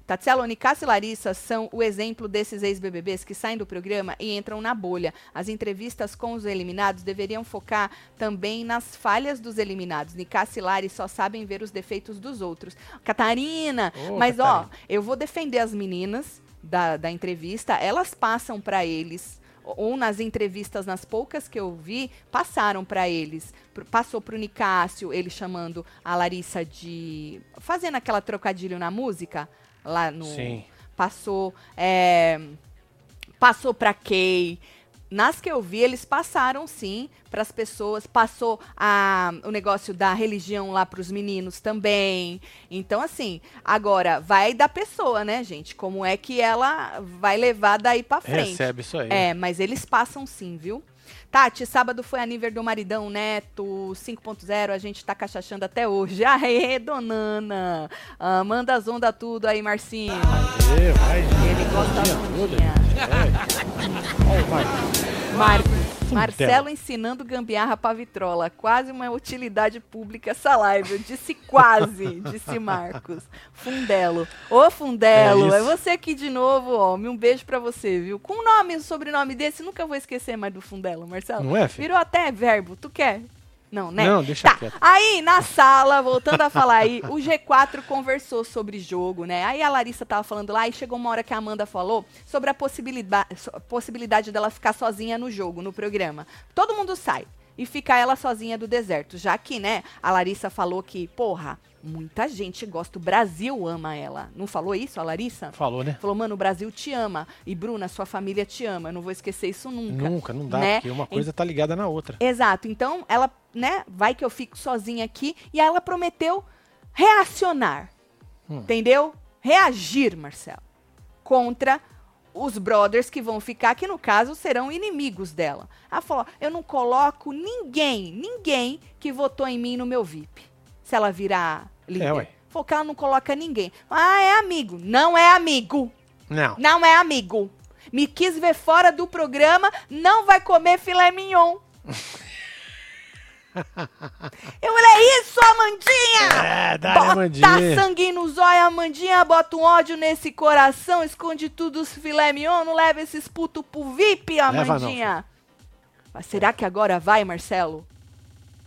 Tatselo, Nicásio e Larissa são o exemplo desses ex-BBBs que saem do programa e entram na bolha. As entrevistas com os eliminados deveriam focar também nas falhas dos eliminados. Nicásio e Lari só sabem ver os defeitos dos outros. Catarina! Ô, mas, Catarina. ó, eu vou defender as meninas da, da entrevista. Elas passam pra eles ou nas entrevistas, nas poucas que eu vi, passaram pra eles. Passou pro Nicásio, ele chamando a Larissa de. fazendo aquela trocadilho na música lá no. Sim. Passou. é, passou pra Kay. Nas que eu vi, eles passaram sim para as pessoas. Passou a, o negócio da religião lá para os meninos também. Então, assim, agora vai da pessoa, né, gente? Como é que ela vai levar daí para frente. Recebe isso aí. É, mas eles passam sim, viu? Tati, sábado foi aniversário do maridão Neto 5.0, a gente tá cachachando até hoje. [LAUGHS] Aê, donana! Ah, manda as ondas tudo aí, Marcinho. Aê, vai. Ele gosta da ondinha. [LAUGHS] Ó, o Marcos. Marcelo ensinando gambiarra pra vitrola. Quase uma utilidade pública essa live. Eu disse quase, [LAUGHS] disse Marcos. Fundelo. Ô, Fundelo, É é, você aqui de novo, homem. Um beijo pra você, viu? Com um nome e sobrenome desse, nunca vou esquecer mais do Fundelo, Marcelo. Não é, filho? Virou até verbo. Tu quer? Não, né? Não, deixa Tá. quieto. Aí, na sala, voltando a falar aí, o G4 conversou sobre jogo, né? Aí a Larissa tava falando lá e chegou uma hora que a Amanda falou sobre a possibilidade, possibilidade dela ficar sozinha no jogo, no programa. Todo mundo sai e fica ela sozinha do deserto, já que, né, a Larissa falou que, porra, muita gente gosta, o Brasil ama ela. Não falou isso, a Larissa? Falou, né? Falou, mano, o Brasil te ama. E Bruna, sua família te ama. Eu não vou esquecer isso nunca. Nunca, não dá, né? porque uma coisa tá ligada na outra. Exato. Então, ela, né, vai que eu fico sozinha aqui. E aí ela prometeu reacionar. Hum. Entendeu? Reagir, Marcelo. Contra os brothers que vão ficar, que no caso serão inimigos dela. Ela falou: eu não coloco ninguém, ninguém que votou em mim no meu VIP. Se ela virar líder. É, ué. Falou que ela não coloca ninguém. Ah, é amigo. Não é amigo. Não. Não é amigo. Me quis ver fora do programa, não vai comer filé mignon. [LAUGHS] Eu falei, é isso, Amandinha! É, dá Bota Amandinha. sangue no zóio, Amandinha, bota um ódio nesse coração, esconde tudo os filé mignon, não leva esses putos pro VIP, Amandinha. Mas será que agora vai, Marcelo?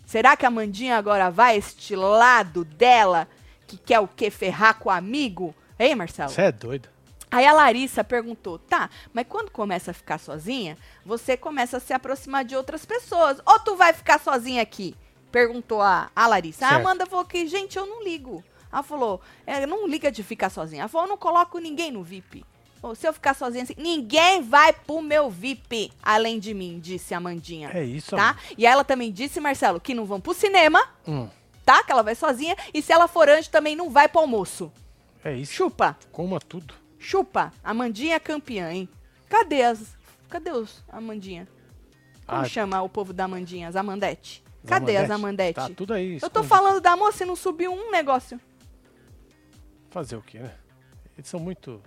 Será que a Amandinha agora vai, este lado dela, que quer o quê? Ferrar com o amigo? Hein, Marcelo? Você é doido. Aí a Larissa perguntou, tá, mas quando começa a ficar sozinha, você começa a se aproximar de outras pessoas. Ou tu vai ficar sozinha aqui? Perguntou a, a Larissa. A Certo. Amanda falou que, gente, eu não ligo. Ela falou, é, não liga de ficar sozinha. Ela falou, eu não coloco ninguém no VIP. Ou se eu ficar sozinha assim, ninguém vai pro meu VIP além de mim, disse a Amandinha. É isso, Tá? E ela também disse, Marcelo, que não vão pro cinema, Hum, tá? Que ela vai sozinha. E se ela for anjo, também não vai pro almoço. é isso. Chupa. Coma tudo. Chupa, Amandinha é campeã, hein? Cadê as. Cadê os Amandinha? Como Ah, chama o povo da Amandinha? As Amandete? Cadê as Amandete? Tá tudo aí. Eu tô escondido. falando da moça e não subiu um negócio. Fazer o quê, né? Eles são muito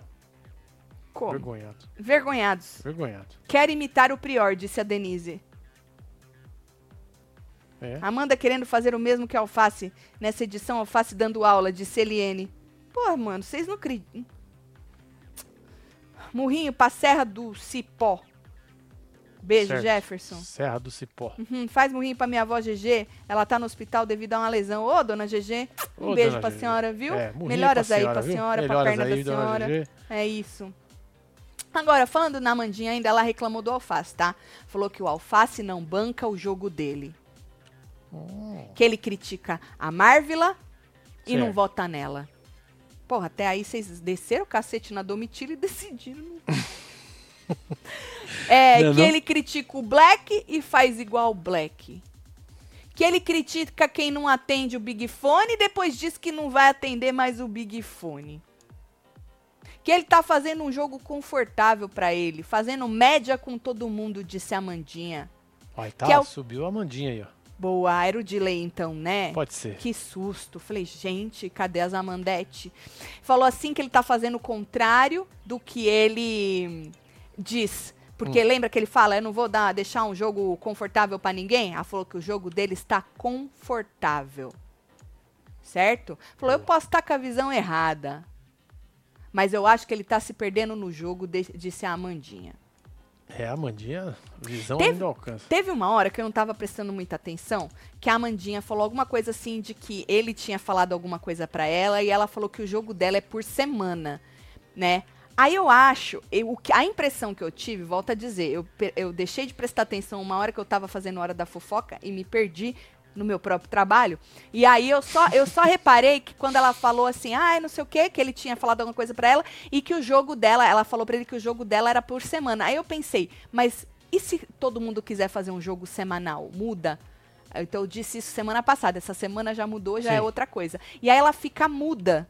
Como? vergonhados. Vergonhados. Vergonhados. Quer imitar o Prior, disse a Denise. É. Amanda querendo fazer o mesmo que a Alface. Nessa edição, Alface dando aula, disse Eliene. Pô, mano, vocês não acreditam. Murrinho pra Serra do Cipó. Beijo, Certo. Jefferson. Serra do Cipó. Uhum, faz murrinho pra minha avó GG. Ela tá no hospital devido a uma lesão. Ô, dona GG, um Ô, beijo pra GG. senhora, viu? É, Melhoras pra aí senhora, pra senhora, pra Melhoras perna aí, da senhora. É isso. Agora, falando na Mandinha ainda, ela reclamou do alface, tá? Falou que o alface não banca o jogo dele. Hum, Que ele critica a Marvila e não Certo. vota nela. Porra, até aí vocês desceram o cacete na Domitila e [LAUGHS] decidiram. [LAUGHS] é, Não que não? ele critica o Black e faz igual o Black. Que ele critica quem não atende o Big Fone e depois diz que não vai atender mais o Big Fone. Que ele tá fazendo um jogo confortável pra ele, fazendo média com todo mundo, disse a Amandinha. Ó, tá, é o- subiu a Mandinha aí, ó. Boa, era o delay então, né? Pode ser. Que susto. Falei, gente, cadê as Amandete? Falou assim que ele tá fazendo o contrário do que ele diz. Porque lembra que ele fala, eu não vou dar, deixar um jogo confortável pra ninguém? Ela falou que o jogo dele está confortável. Certo? Falou, eu posso estar com a visão errada. Mas eu acho que ele tá se perdendo no jogo, de- disse a Amandinha. É, a Mandinha, visão Teve- ainda alcança. Teve uma hora que eu não tava prestando muita atenção, que a Amandinha falou alguma coisa assim de que ele tinha falado alguma coisa pra ela e ela falou que o jogo dela é por semana, né? Aí eu acho, eu, a impressão que eu tive, volto a dizer, eu, eu deixei de prestar atenção uma hora que eu tava fazendo hora da fofoca e me perdi no meu próprio trabalho. E aí eu só, eu só reparei que quando ela falou assim, ai, não sei o que, que ele tinha falado alguma coisa pra ela e que o jogo dela, ela falou pra ele que o jogo dela era por semana. Aí eu pensei, mas e se todo mundo quiser fazer um jogo semanal? Muda? Então eu disse isso semana passada, essa semana já mudou, já Sim. é outra coisa. E aí ela fica muda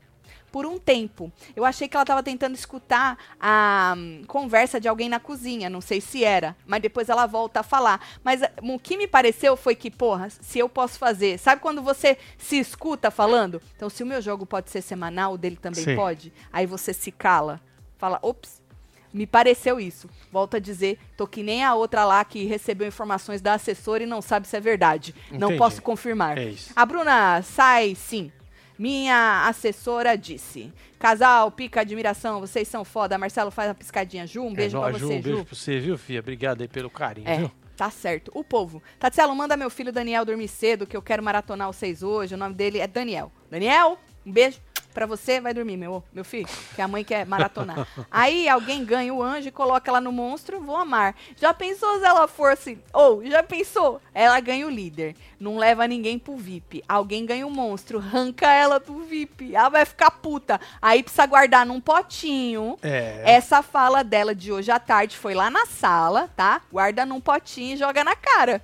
por um tempo. Eu achei que ela estava tentando escutar a hum, conversa de alguém na cozinha, não sei se era, mas depois ela volta a falar. Mas ah, o que me pareceu foi que, porra, se eu posso fazer, sabe quando você se escuta falando? Então, se o meu jogo pode ser semanal, o dele também Sim. pode, aí você se cala, fala, ops. Me pareceu isso. Volto a dizer, tô que nem a outra lá que recebeu informações da assessora e não sabe se é verdade. Não Entendi. posso confirmar. É isso. A Bruna sai sim. Minha assessora disse: Casal, pica admiração, vocês são foda. Marcelo faz a piscadinha. Ju, um beijo é, pra nóis, você, Ju, um beijo Ju. pra você, viu, filha? Obrigado aí pelo carinho, É, viu? tá certo. O povo. Tatielo, manda meu filho Daniel dormir cedo, que eu quero maratonar seis hoje. O nome dele é Daniel. Daniel, um beijo pra você. Vai dormir, meu, meu filho, que a mãe quer maratonar. Aí alguém ganha o anjo e coloca ela no monstro, vou amar. Já pensou se ela fosse... Ou, já pensou? Ela ganha o líder. Não leva ninguém pro VIP. Alguém ganha o monstro, arranca ela do VIP. Ela vai ficar puta. Aí precisa guardar num potinho. É. Essa fala dela de hoje à tarde foi lá na sala, tá? Guarda num potinho e joga na cara.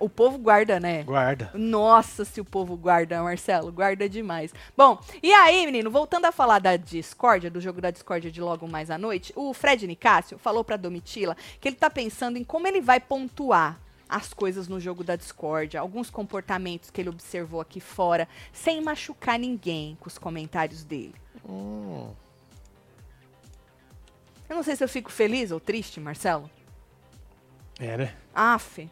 O povo guarda, né? Guarda. Nossa, se o povo guarda, Marcelo, guarda demais. Bom, e aí, menino, voltando a falar da discórdia, do jogo da discórdia de logo mais à noite, o Fred Nicásio falou pra Domitila que ele tá pensando em como ele vai pontuar as coisas no jogo da discórdia, alguns comportamentos que ele observou aqui fora, sem machucar ninguém com os comentários dele. Hum, Eu não sei se eu fico feliz ou triste, Marcelo. é, né? Aff.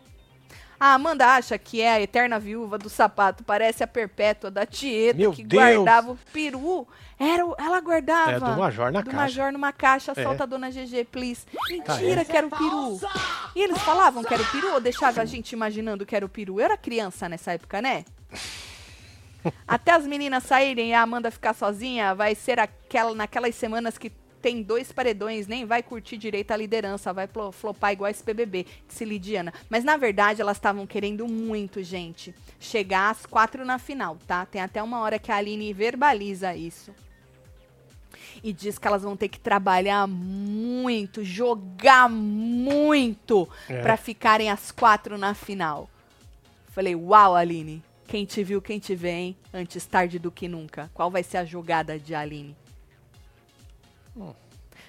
A Amanda acha que é a eterna viúva do sapato, parece a perpétua da Tieta Meu que Deus! guardava o peru. Era, o- ela guardava. É, do Major na do caixa. Major numa caixa, É. solta a dona GG, please. Tá, Mentira é. que era o peru. E eles falavam que era o peru ou deixavam a gente imaginando que era o peru? Eu era criança nessa época, né? [LAUGHS] Até as meninas saírem e a Amanda ficar sozinha, vai ser aquela, naquelas semanas que tem dois paredões, nem vai curtir direito a liderança, vai flopar igual esse BBB, disse Lidiana. Mas na verdade elas estavam querendo muito, gente, chegar às quatro na final, tá? Tem até uma hora que a Aline verbaliza isso. E diz que elas vão ter que trabalhar muito, jogar muito É. pra ficarem às quatro na final. Falei, uau, Aline. Quem te viu, quem te vê, hein? Antes tarde do que nunca. Qual vai ser a jogada de Aline?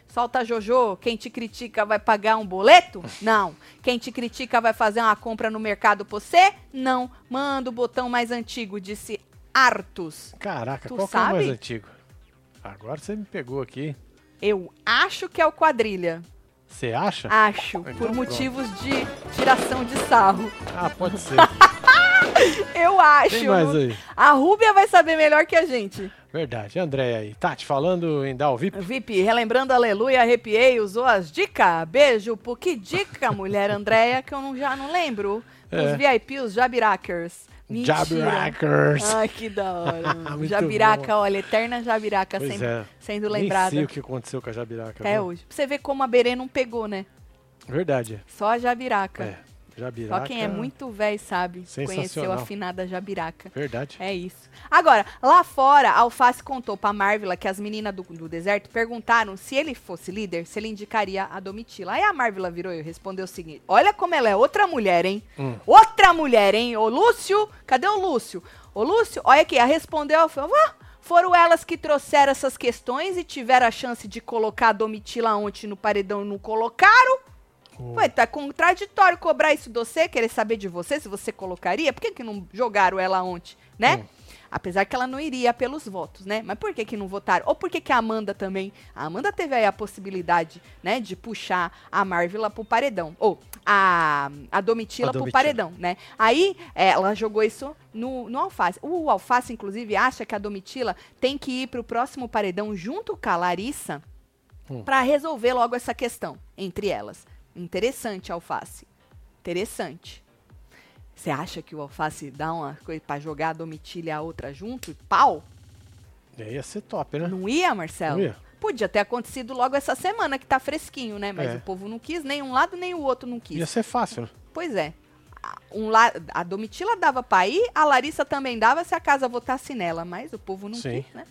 Solta Jojo, quem te critica vai pagar um boleto? [LAUGHS] Não. Quem te critica vai fazer uma compra no mercado pra você? Não. Manda o botão mais antigo, disse Artus. Caraca, Tu qual que é o mais sabe? antigo? Agora você me pegou aqui. Eu acho que é o quadrilha. Você acha? Acho. Então Por pronto. motivos de tiração de sarro. Ah, pode ser. [LAUGHS] [LAUGHS] Eu acho. Tem mais aí. A Rúbia vai saber melhor que a gente. Verdade. André aí. Tati, falando em dar o VIP. VIP, relembrando Aleluia, arrepiei, usou as dicas. Beijo, por que dica, mulher Andréia, que eu não, já não lembro. Os É. VIP, os Jabirakers. Mentira. Ai, que da hora. [LAUGHS] Jabiraca, olha, eterna Jabiraca Pois sempre é. sendo Nem lembrada sei o que aconteceu com a Jabiraca. até viu? hoje. Pra você ver como a Berê não pegou, né? Verdade. Só a Jabiraca. É. Jabiraca. Só quem é muito velho sabe. Conheceu a afinada Jabiraca. Verdade. É isso. Agora, lá fora, a Alface contou pra Marvila que as meninas do, do deserto perguntaram se ele fosse líder, se ele indicaria a Domitila. Aí a Marvila virou e respondeu o seguinte: Olha como ela é outra mulher, hein? Hum. Outra mulher, hein? Ô Lúcio, cadê o Lúcio? Ô Lúcio, olha aqui, ela respondeu, falou, "Ah, foram elas que trouxeram essas questões e tiveram a chance de colocar a Domitila ontem no paredão e não colocaram. Ué, tá contraditório cobrar isso de você, querer saber de você, se você colocaria. Por que, que não jogaram ela ontem, né? Hum. Apesar que ela não iria pelos votos, né? Mas por que, que não votaram? Ou por que, que a Amanda também? A Amanda teve aí a possibilidade, né, de puxar a Marvila pro paredão. Ou a, a Domitila A pro Domitila. paredão, né? Aí é, ela jogou isso no, no Alface. O Alface, inclusive, acha que a Domitila tem que ir pro próximo paredão junto com a Larissa Hum. pra resolver logo essa questão entre elas. Interessante, Alface. Interessante. Você acha que o Alface dá uma coisa pra jogar a Domitila e a outra junto? e Pau? Ia ser top, né? Não ia, Marcelo? Não ia. Podia ter acontecido logo essa semana, que tá fresquinho, né? Mas É. o povo não quis, nem um lado nem o outro não quis. Ia ser fácil, né? Pois é. A- Um la... A Domitila dava pra ir, a Larissa também dava se a casa votasse nela, mas o povo não Sim. quis, né?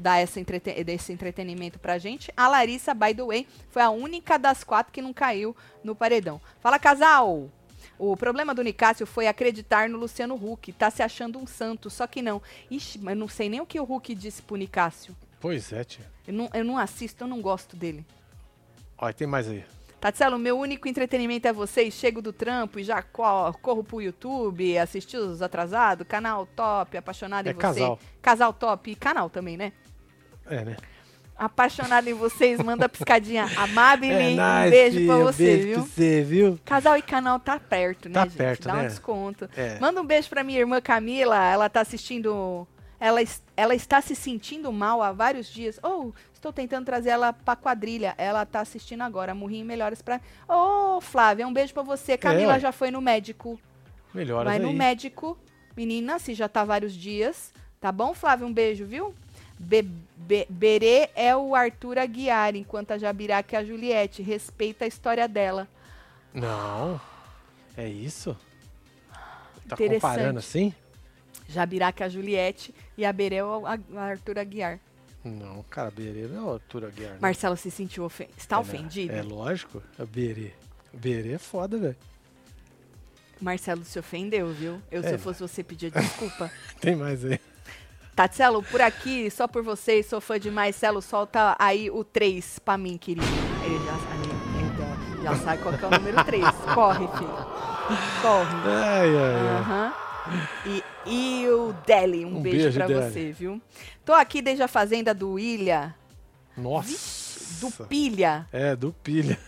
Dar essa entrete... desse entretenimento pra gente. A Larissa, by the way, foi a única das quatro que não caiu no paredão. Fala, casal! O problema do Nicásio foi acreditar no Luciano Huck. Tá se achando um santo, só que não. Ixi, mas não sei nem o que o Huck disse pro Nicásio. Pois é, tia. Eu não, eu não assisto, eu não gosto dele. Olha, tem mais aí. Tatselo, meu único entretenimento é vocês. Chego do trampo e já co- corro pro YouTube, assistir os atrasados, canal top, apaixonado É em você. casal. Casal top e canal também, né? É, né? Apaixonado em vocês, manda piscadinha. [LAUGHS] Amabile, É um nóis, beijo pra você, Beijo viu? pra você, viu? Casal e canal tá perto, né, Tá gente? perto, Dá um né? desconto. É. Manda um beijo pra minha irmã Camila, ela tá assistindo. Ela, ela está se sentindo mal há vários dias. Oh, estou tentando trazer ela pra quadrilha. Ela tá assistindo agora. Morri em melhores pra. Ô, Flávia, um beijo pra você. Camila É, já foi no médico. Melhoras Vai aí. no médico. Menina, se já tá vários dias. Tá bom, Flávia? Um beijo, viu? Be Be- Berê é o Arthur Aguiar, enquanto a Jabiraca é a Juliette. Respeita a história dela. Não. É isso? Tá comparando assim? Jabiraca é a Juliette e a Berê é o A- o Arthur Aguiar. Não, cara, Berê não é altura Guiar. né? Marcelo se sentiu ofendido. Está É, né? ofendido? É lógico. A Berê. Berê é foda, velho. Marcelo se ofendeu, viu? Eu, se É. eu fosse você, pedia desculpa. [LAUGHS] Tem mais aí. Tatselo, por aqui, só por vocês, sou fã de Marcelo, solta aí o 3 pra mim, querido. Ele já, ele- já- já sabe qual que é o número 3. Corre, filho. Corre. Ai, ai, ai. Aham. E, e o Deli, um, Um beijo, beijo, pra Deli. você, viu? Tô aqui desde a fazenda do Ilha, Nossa. do Pilha. É, do pilha.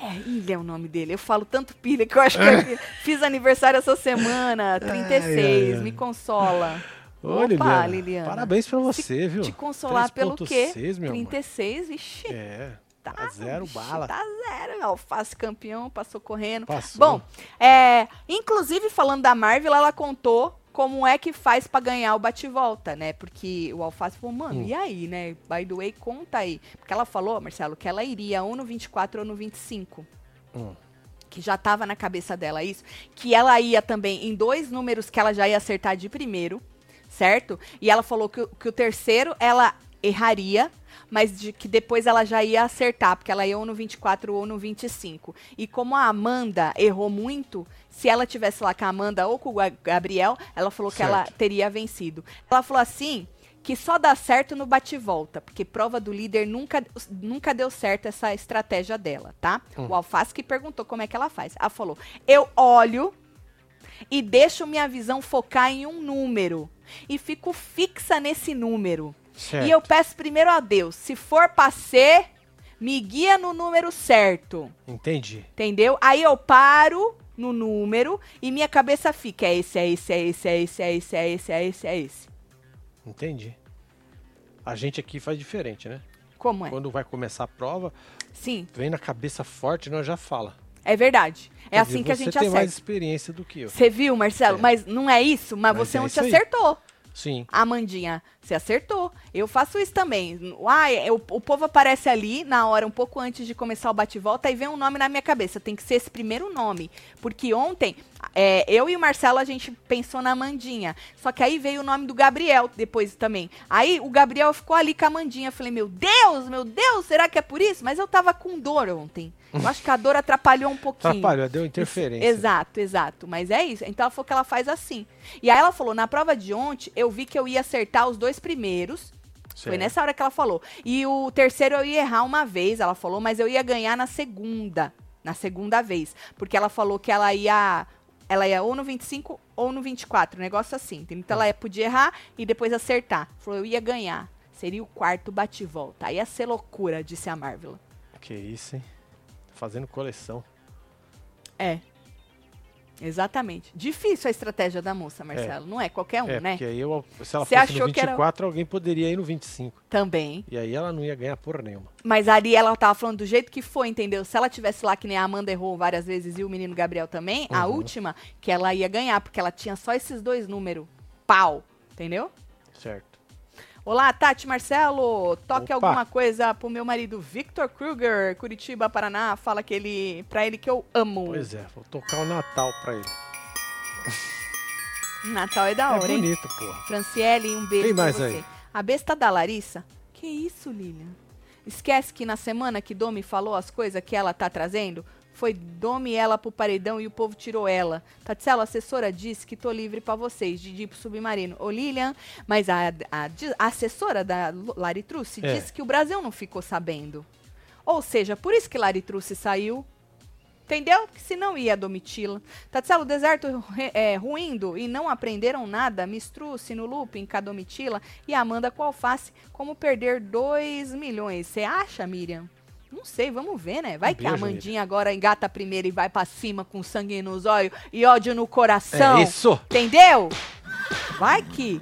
É, Ilha é o nome dele. Eu falo tanto pilha que eu acho que eu [LAUGHS] fiz aniversário essa semana, 36, Ai, ai, ai. me consola. Ô, Opa, Liliana, Liliana. Parabéns pra você, viu? Te consolar pelo quê? 3.6, meu amor. 36, vixi, É, tá, tá zero bicho, bala. Tá zero. Alface campeão, passou correndo. Passou. Bom, é, inclusive falando da Marvel, ela contou como é que faz pra ganhar o bate-volta, né? Porque o Alface falou, mano, Hum. e aí, né? By the way, conta aí. Porque ela falou, Marcelo, que ela iria ou no 24 ou no 25. Hum. Que já tava na cabeça dela isso. Que ela ia também em dois números que ela já ia acertar de primeiro, certo? E ela falou que, o- que o terceiro ela erraria, mas de que depois ela já ia acertar, porque ela ia ou no 24 ou no 25. E como a Amanda errou muito, se ela tivesse lá com a Amanda ou com o Gabriel, ela falou que ela Certo. teria vencido. Ela falou assim que só dá certo no bate-volta, porque prova do líder nunca, nunca deu certo essa estratégia dela, tá? O Alface que perguntou como é que ela faz. Ela falou: eu olho e deixo minha visão focar em um número e fico fixa nesse número. Certo. E eu peço primeiro a Deus, se for pra ser, me guia no número certo. Entendi. Entendeu? Aí eu paro no número e minha cabeça fica: é esse, é esse, é esse, é esse, é esse, é esse, é esse, é esse. Entendi. A gente aqui faz diferente, né? Como é? Quando vai começar a prova, Sim, vem na cabeça forte, nós já fala. É verdade. É Quer assim dizer, que a você gente tem mais acerta. experiência do que eu. Você viu, Marcelo? É. Mas não é isso? Mas, Mas você é não aí. acertou. Sim. Amandinha, você acertou. Eu faço isso também. Ai, o, o povo aparece ali na hora, um pouco antes de começar o bate-volta, e vem um nome na minha cabeça. Tem que ser esse primeiro nome. Porque ontem, é, eu e o Marcelo, a gente pensou na Amandinha. Só que aí veio o nome do Gabriel depois também. Aí o Gabriel ficou ali com a Amandinha. Eu falei, meu Deus, meu Deus, será que é por isso? Mas eu tava com dor ontem. Eu acho que a dor atrapalhou um pouquinho. Atrapalhou, deu interferência. Exato, exato. Mas é isso. Então ela falou que ela faz assim. E aí ela falou: na prova de ontem, eu vi que eu ia acertar os dois primeiros. Foi Certo. nessa hora que ela falou. E o terceiro eu ia errar uma vez, ela falou, mas eu ia ganhar na segunda. Na segunda vez. Porque ela falou que ela ia. Ela ia ou no 25 ou no 24. Um negócio assim. Então ela ia- podia errar e depois acertar. Falou, eu ia ganhar. Seria o quarto bate-volta. Ia ser loucura, disse a Marvel. Que isso, hein? Fazendo coleção. É. Exatamente. Difícil a estratégia da moça, Marcelo. Não é qualquer um, é, né? porque aí eu, se ela Você fosse achou no que era- 24, alguém poderia ir no 25. Também. E aí ela não ia ganhar porra nenhuma. Mas ali ela tava falando do jeito que foi, entendeu? Se ela tivesse lá, que nem a Amanda errou várias vezes e o menino Gabriel também, a Uhum. última, que ela ia ganhar, porque ela tinha só esses dois números. Pau. Entendeu? Certo. Olá, Tati Marcelo. Toque Opa. alguma coisa pro meu marido Victor Kruger, Curitiba, Paraná. Fala que ele, pra ele que eu amo. Pois é, vou tocar o Natal pra ele. [LAUGHS] Natal é da É hora, hein? bonito, porra. Franciele, um beijo Quem pra mais você. aí? A besta da Larissa? Que isso, Lilian? Esquece que na semana que Domi falou as coisas que ela tá trazendo, foi Domi ela pro paredão e o povo tirou ela. Tatselo, a assessora disse que tô livre pra vocês, ir pro submarino. Ô, Lilian, mas a, a- a assessora da Laritruce É. disse que o Brasil não ficou sabendo. Ou seja, por isso que Laritruce saiu. Entendeu? Porque senão ia Domitila. Tatselo, o deserto ru- é, ruindo e não aprenderam nada. Mistruce no looping com a Domitila e Amanda com alface. Como perder 2 milhões. Você acha, Miriam? Não sei, vamos ver, né? Vai Um que a beijo, Amandinha agora engata a primeira e vai pra cima com sangue nos olhos e ódio no coração. É isso! Entendeu? Vai que.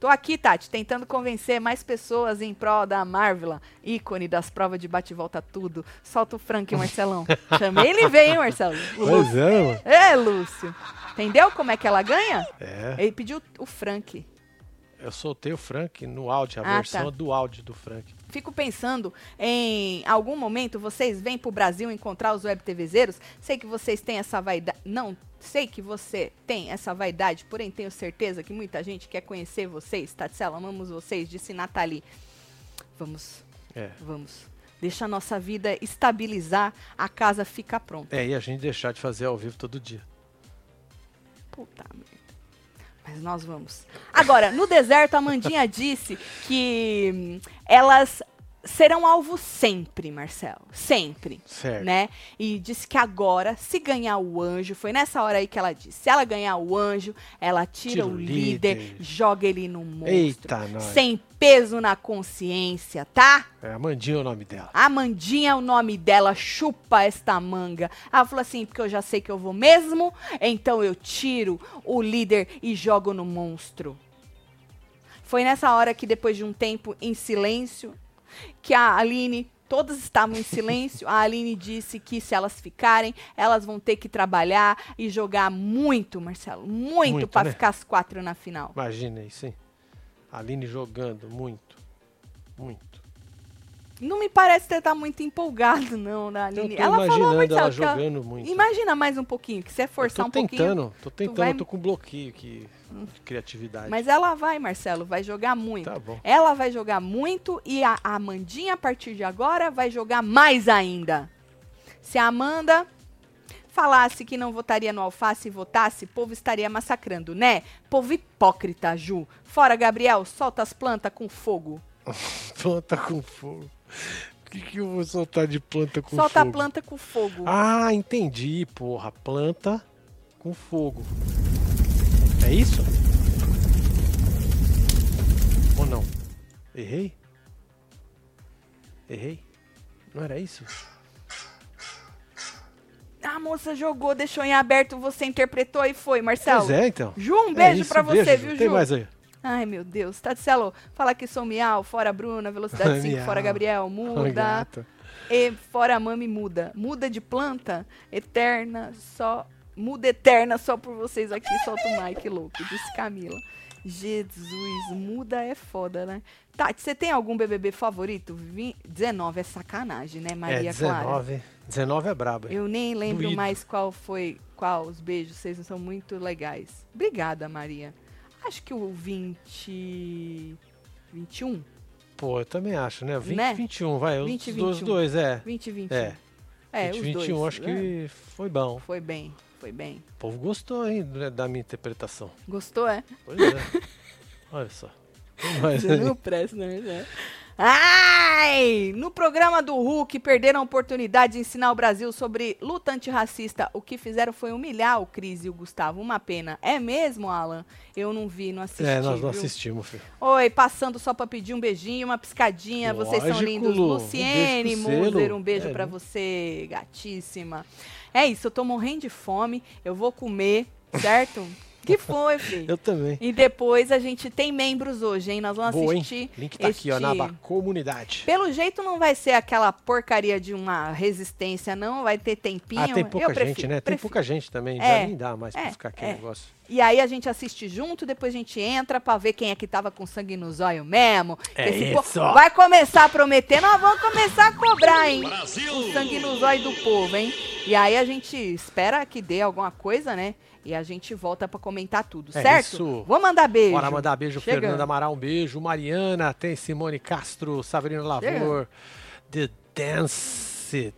Tô aqui, Tati, tentando convencer mais pessoas em prol da Marvel, ícone das provas de bate-volta tudo. Solta o Frank, Marcelão. [LAUGHS] Chamei ele vem, hein, Marcelo? Pois é, mano. É, Lúcio. Entendeu como é que ela ganha? É, Ele pediu o Frank. eu soltei o Frank no áudio, a Ah, versão tá. do áudio do Frank. Fico pensando em algum momento vocês vêm pro Brasil encontrar os web TVzeiros. Sei que vocês têm essa vaidade. Não, sei que você tem essa vaidade, porém tenho certeza que muita gente quer conhecer vocês. Tatsela, amamos vocês, disse Nathalie. Vamos, É. vamos. Deixa a nossa vida estabilizar, a casa fica pronta. É, e a gente deixar de fazer ao vivo todo dia. Puta merda. Mas nós vamos. Agora, no deserto, a Mandinha disse que hum, elas serão alvo sempre, Marcelo. Sempre. Certo. Né? E disse que agora, se ganhar o anjo, foi nessa hora aí que ela disse: se ela ganhar o anjo, ela tira, Tira o líder, líder. joga ele no monstro. Eita, nós. sem peso na consciência, tá? É, Amandinha é o nome dela. Amandinha é o nome dela, chupa esta manga. Ela falou assim, porque eu já sei que eu vou mesmo, então eu tiro o líder e jogo no monstro. Foi nessa hora que, depois de um tempo em silêncio, que a Aline, todas estavam em silêncio, a Aline disse que se elas ficarem, elas vão ter que trabalhar e jogar muito, Marcelo, muito, Muito, pra né? ficar as quatro na final. Imagina isso, hein? Aline jogando muito. Muito. Não me parece ter tá muito empolgado, não, da Eu Aline. tô Ela falou, Marcelo, ela que ela- jogando muito. Imagina mais um pouquinho, que se é forçar tô um pouquinho. tentando, tô tentando, vai- tô com bloqueio aqui criatividade. Mas ela vai, Marcelo, vai jogar muito. Tá bom. Ela vai jogar muito e a Amandinha, a partir de agora, vai jogar mais ainda. Se a Amanda falasse que não votaria no Alface e votasse, povo estaria massacrando, né? Povo hipócrita, Ju. Fora, Gabriel, solta as plantas com fogo. [LAUGHS] Planta com fogo. O que, que eu vou soltar de planta com solta fogo? a planta com fogo. Ah, entendi, porra. Planta com fogo. É isso? Ou não? Errei? Errei? Não era isso? A moça jogou, deixou em aberto, você interpretou e foi, Marcelo. Pois é, então. Ju, um É beijo isso, pra você, beijo, viu, Tem Ju? mais aí. Ai, meu Deus. Tatielo, fala que sou miau, fora Bruna, velocidade [LAUGHS] 5, Miau. fora Gabriel, muda. gata. E fora mami, muda. Muda de planta, eterna, só. Muda eterna só por vocês aqui, solta o Mike louco, disse Camila. Jesus, muda é foda, né? Tati, você tem algum BBB favorito? Vin- 19 é sacanagem, né, Maria é, Clara? 19. 19 é brabo. Eu nem lembro Doído. mais qual foi, qual os beijos, vocês são muito legais. Obrigada, Maria. Acho que o 20 21, Pô, eu também acho, né? 20 Né? 21, vai. Os 20, dois, 21. dois, é. 20 21. É. É, 20, os 21, dois. acho É, que foi bom. foi bem, foi bem. O povo gostou, hein, né, da minha interpretação. Gostou, é? Pois é. [LAUGHS] Olha só. Mais Você não presta, né? Ai! No programa do Hulk, perderam a oportunidade de ensinar o Brasil sobre luta antirracista. O que fizeram foi humilhar o Cris e o Gustavo. Uma pena. É mesmo, Alan? Eu não vi, não assisti. É, nós não viu? assistimos, filho. Oi, passando só pra pedir um beijinho, uma piscadinha. Vocês são Lógico, lindos. Lu. Um Luciene Muser, um beijo É, pra né? você, gatíssima. É isso, eu tô morrendo de fome. Eu vou comer, certo? [LAUGHS] que foi, filho? Eu também. E depois a gente tem membros hoje, hein? Nós vamos Boa, hein? assistir. Link tá aqui, ó, na este- aba comunidade. Pelo jeito não vai ser aquela porcaria de uma resistência, não. Vai ter tempinho. Ah, tem pouca Eu prefiro, gente, né? Tem prefiro. pouca gente também. É, Já nem dá mais é, pra ficar aqui o é. negócio. E aí a gente assiste junto, depois a gente entra pra ver quem é que tava com sangue no zóio mesmo. É Esse po- isso. Vai começar a prometer, nós vamos começar a cobrar, hein? O sangue no zóio do povo, hein? E aí a gente espera que dê alguma coisa, né? E a gente volta pra comentar tudo, É certo? isso. Vou mandar beijo. Bora mandar beijo, Chegando. Fernanda Amaral, um beijo. Mariana, tem Simone Castro, Sabrina Lavor, The Dance.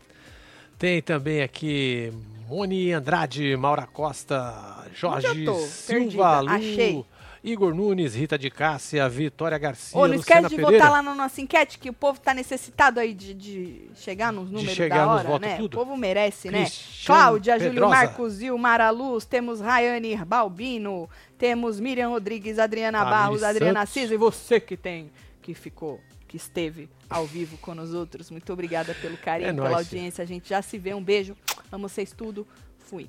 Tem também aqui Moni Andrade, Maura Costa, Jorge? Silva. Lu, Achei. Igor Nunes, Rita de Cássia, Vitória Garcia, Ô, não Luciana esquece de Pereira. votar lá na nossa enquete, que o povo tá necessitado aí de, de chegar nos números chegar da nos hora, votos né? tudo. O povo merece, né? Cristiano Cláudia, Júlio Pedrosa. Marcos, Zilmara Luz, temos Rayane Balbino, temos Miriam Rodrigues, Adriana Barros, Adriana Santos. Cisa e você que tem, que ficou, que esteve ao vivo com os outros. Muito obrigada pelo carinho, É pela nóis, audiência. A gente já se vê. Um beijo. Amo vocês tudo. Fui.